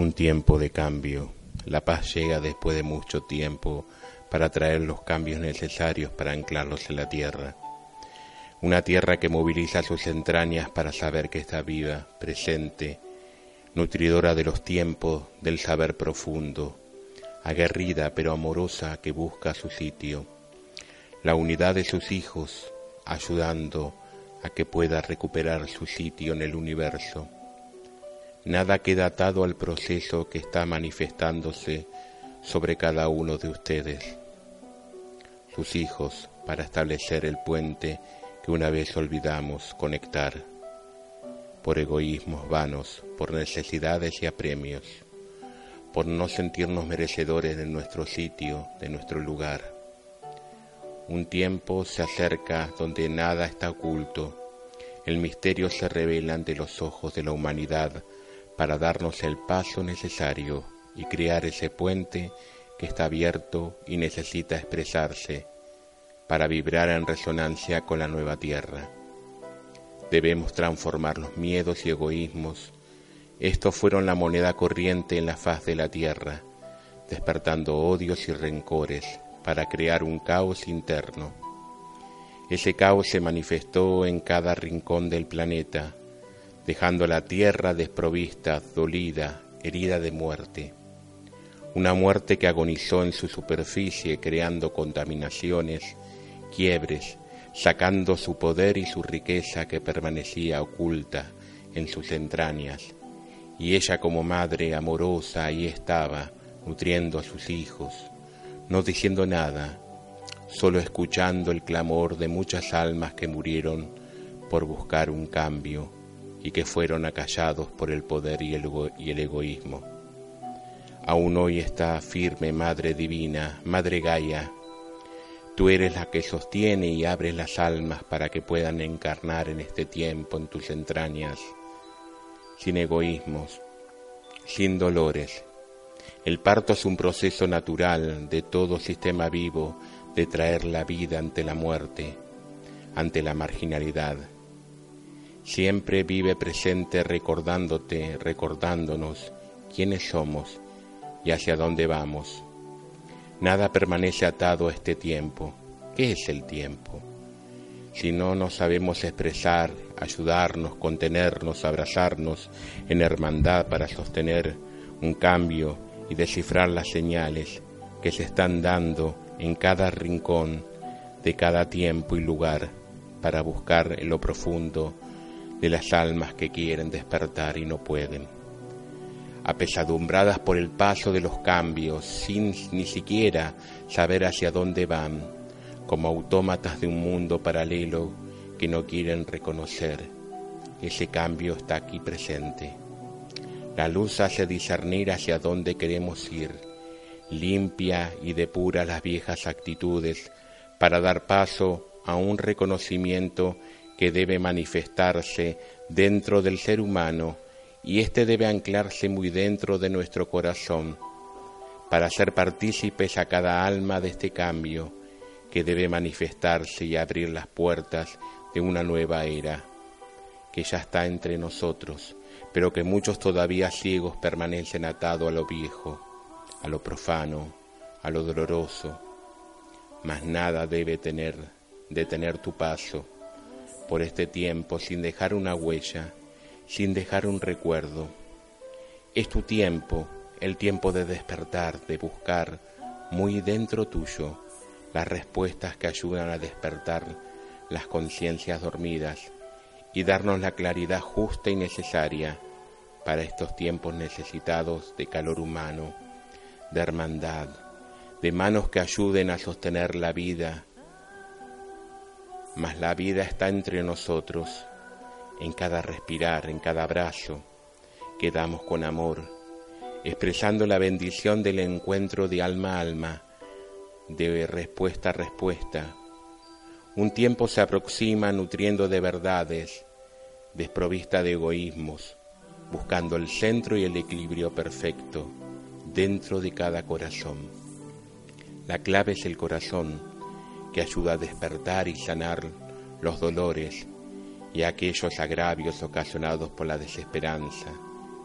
Un tiempo de cambio. La paz llega después de mucho tiempo para traer los cambios necesarios para anclarlos en la tierra. Una tierra que moviliza sus entrañas para saber que está viva, presente, nutridora de los tiempos, del saber profundo, aguerrida pero amorosa que busca su sitio. La unidad de sus hijos, ayudando a que pueda recuperar su sitio en el universo Nada queda atado al proceso que está manifestándose sobre cada uno de ustedes, sus hijos, para establecer el puente que una vez olvidamos conectar, por egoísmos vanos, por necesidades y apremios, por no sentirnos merecedores de nuestro sitio, de nuestro lugar. Un tiempo se acerca donde nada está oculto, el misterio se revela ante los ojos de la humanidad para darnos el paso necesario y crear ese puente que está abierto y necesita expresarse para vibrar en resonancia con la nueva tierra. Debemos transformar los miedos y egoísmos. Estos fueron la moneda corriente en la faz de la tierra, despertando odios y rencores para crear un caos interno. Ese caos se manifestó en cada rincón del planeta, dejando la tierra desprovista, dolida, herida de muerte. Una muerte que agonizó en su superficie creando contaminaciones, quiebres, sacando su poder y su riqueza que permanecía oculta en sus entrañas. Y ella como madre amorosa ahí estaba, nutriendo a sus hijos, no diciendo nada, solo escuchando el clamor de muchas almas que murieron por buscar un cambio y que fueron acallados por el poder y el, egoísmo. Aún hoy está firme, Madre Divina, Madre Gaia. Tú eres la que sostiene y abre las almas para que puedan encarnar en este tiempo en tus entrañas, sin egoísmos, sin dolores. El parto es un proceso natural de todo sistema vivo de traer la vida ante la muerte, ante la marginalidad Siempre vive presente recordándote, recordándonos quiénes somos y hacia dónde vamos. Nada permanece atado a este tiempo. ¿Qué es el tiempo? Si no nos sabemos expresar, ayudarnos, contenernos, abrazarnos en hermandad para sostener un cambio y descifrar las señales que se están dando en cada rincón de cada tiempo y lugar para buscar lo profundo de las almas que quieren despertar y no pueden, apesadumbradas por el paso de los cambios, sin ni siquiera saber hacia dónde van, como autómatas de un mundo paralelo que no quieren reconocer. Ese cambio está aquí presente. La luz hace discernir hacia dónde queremos ir, limpia y depura las viejas actitudes para dar paso a un reconocimiento que debe manifestarse dentro del ser humano y éste debe anclarse muy dentro de nuestro corazón para ser partícipes a cada alma de este cambio que debe manifestarse y abrir las puertas de una nueva era que ya está entre nosotros, pero que muchos todavía ciegos permanecen atados a lo viejo, a lo profano, a lo doloroso, mas nada debe tener detener tu paso por este tiempo sin dejar una huella, sin dejar un recuerdo. Es tu tiempo, el tiempo de despertar, de buscar muy dentro tuyo las respuestas que ayudan a despertar las conciencias dormidas y darnos la claridad justa y necesaria para estos tiempos necesitados de calor humano, de hermandad, de manos que ayuden a sostener la vida mas la vida está entre nosotros, en cada respirar, en cada abrazo que damos con amor, expresando la bendición del encuentro de alma a alma, de respuesta a respuesta. Un tiempo se aproxima nutriendo de verdades desprovista de egoísmos, buscando el centro y el equilibrio perfecto dentro de cada corazón. La clave es el corazón, que ayuda a despertar y sanar los dolores y aquellos agravios ocasionados por la desesperanza,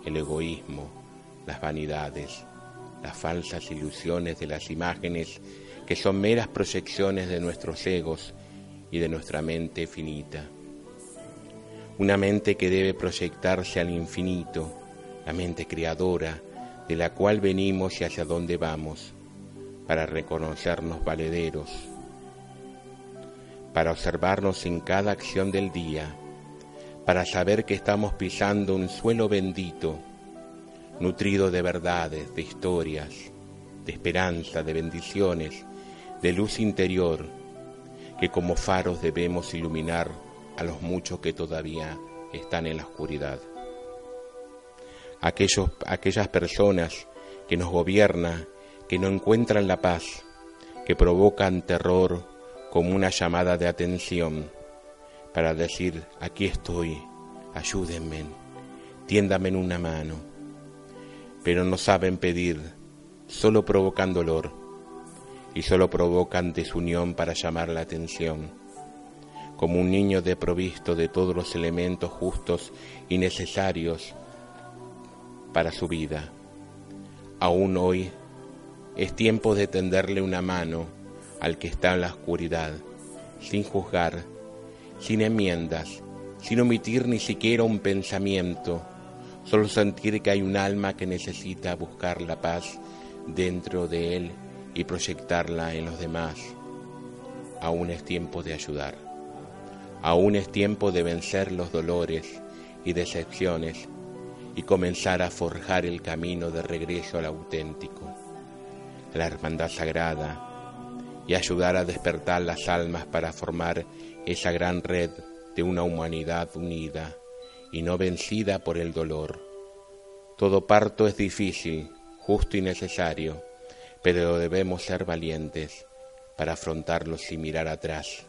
el egoísmo, las vanidades, las falsas ilusiones de las imágenes que son meras proyecciones de nuestros egos y de nuestra mente finita. Una mente que debe proyectarse al infinito, la mente creadora, de la cual venimos y hacia dónde vamos, para reconocernos valederos, para observarnos en cada acción del día, para saber que estamos pisando un suelo bendito, nutrido de verdades, de historias, de esperanza, de bendiciones, de luz interior, que como faros debemos iluminar a los muchos que todavía están en la oscuridad. Aquellos, aquellas personas que nos gobiernan, que no encuentran la paz, que provocan terror como una llamada de atención para decir, aquí estoy, ayúdenme, tiéndame una mano. Pero no saben pedir, solo provocan dolor y solo provocan desunión para llamar la atención. Como un niño deprovisto de todos los elementos justos y necesarios para su vida. Aún hoy es tiempo de tenderle una mano al que está en la oscuridad, sin juzgar, sin enmiendas, sin omitir ni siquiera un pensamiento, solo sentir que hay un alma que necesita buscar la paz dentro de él y proyectarla en los demás. Aún es tiempo de ayudar. Aún es tiempo de vencer los dolores y decepciones y comenzar a forjar el camino de regreso al auténtico, la hermandad sagrada, y ayudar a despertar las almas para formar esa gran red de una humanidad unida y no vencida por el dolor. Todo parto es difícil, justo y necesario, pero debemos ser valientes para afrontarlo sin mirar atrás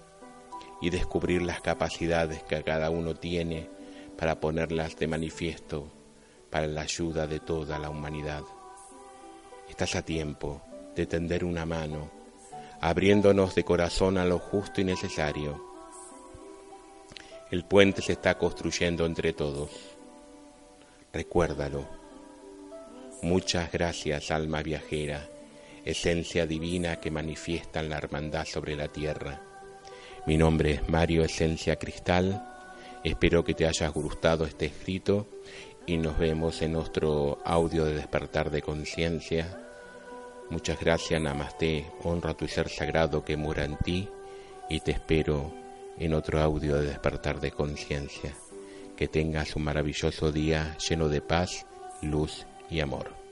y descubrir las capacidades que cada uno tiene para ponerlas de manifiesto para la ayuda de toda la humanidad. Estás a tiempo de tender una mano, abriéndonos de corazón a lo justo y necesario. El puente se está construyendo entre todos. Recuérdalo. Muchas gracias, alma viajera, esencia divina que manifiesta en la hermandad sobre la tierra. Mi nombre es Mario Esencia Cristal. Espero que te haya gustado este escrito y nos vemos en nuestro audio de despertar de conciencia. Muchas gracias, Namaste, honra tu ser sagrado que mora en ti y te espero en otro audio de despertar de conciencia. Que tengas un maravilloso día lleno de paz, luz y amor.